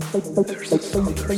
Thank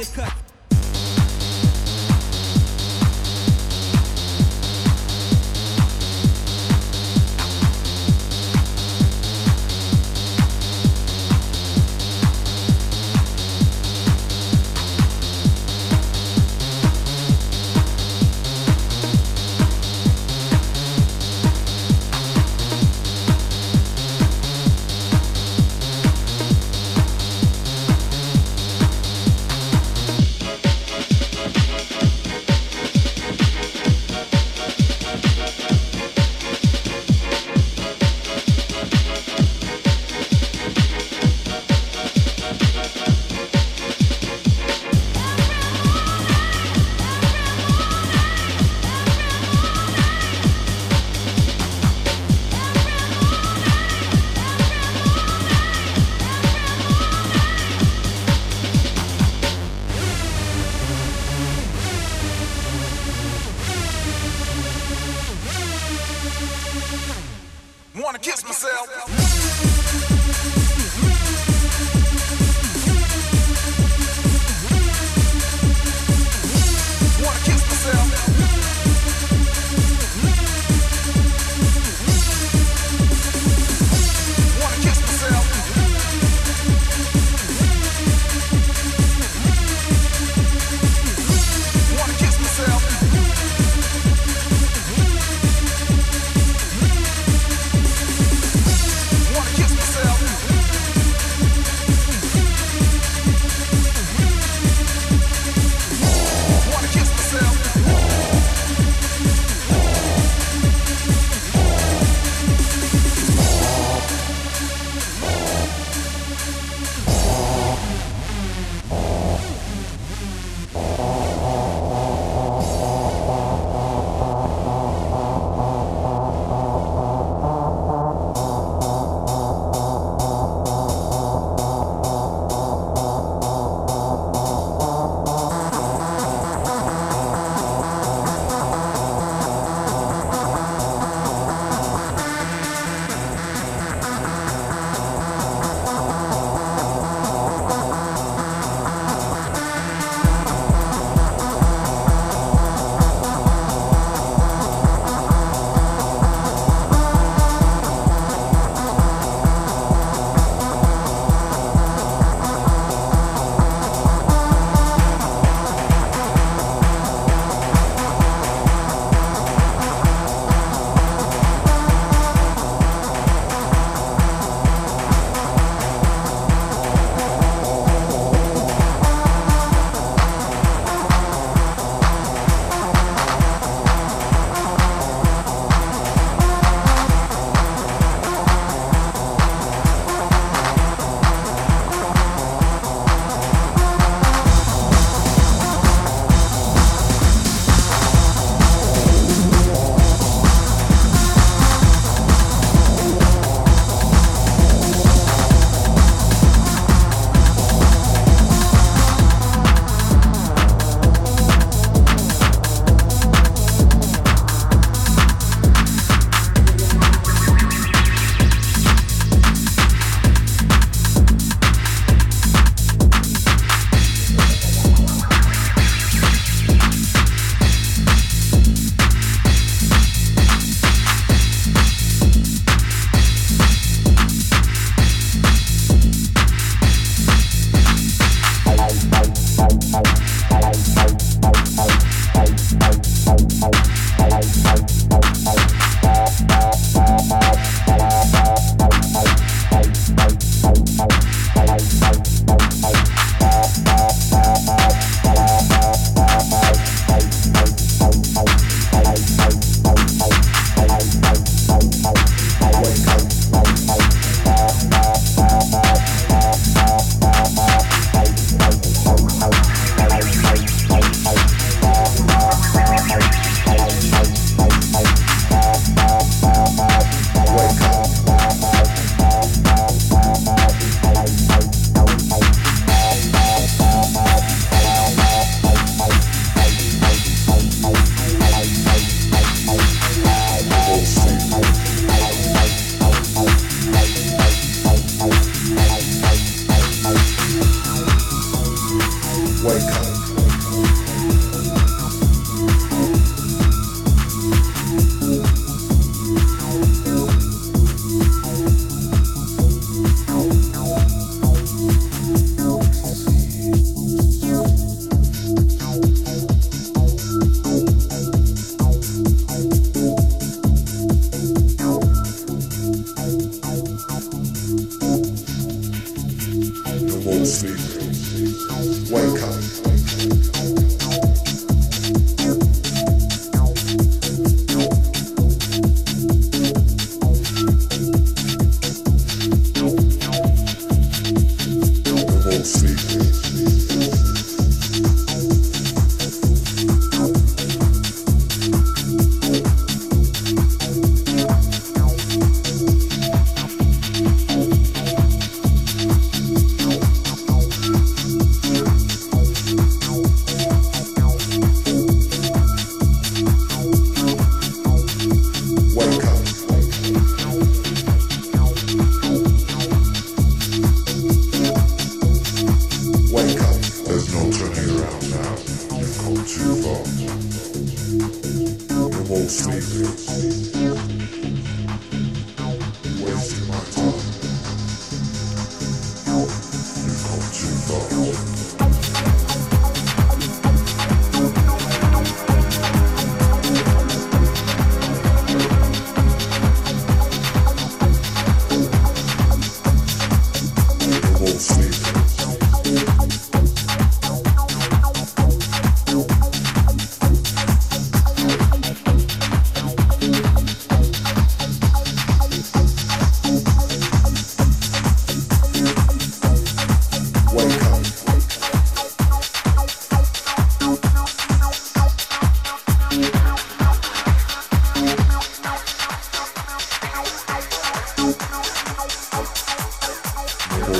get cut.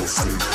Sofrer.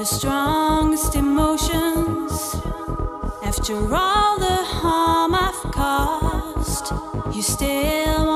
the strongest emotions. After all the harm I've caused, you still.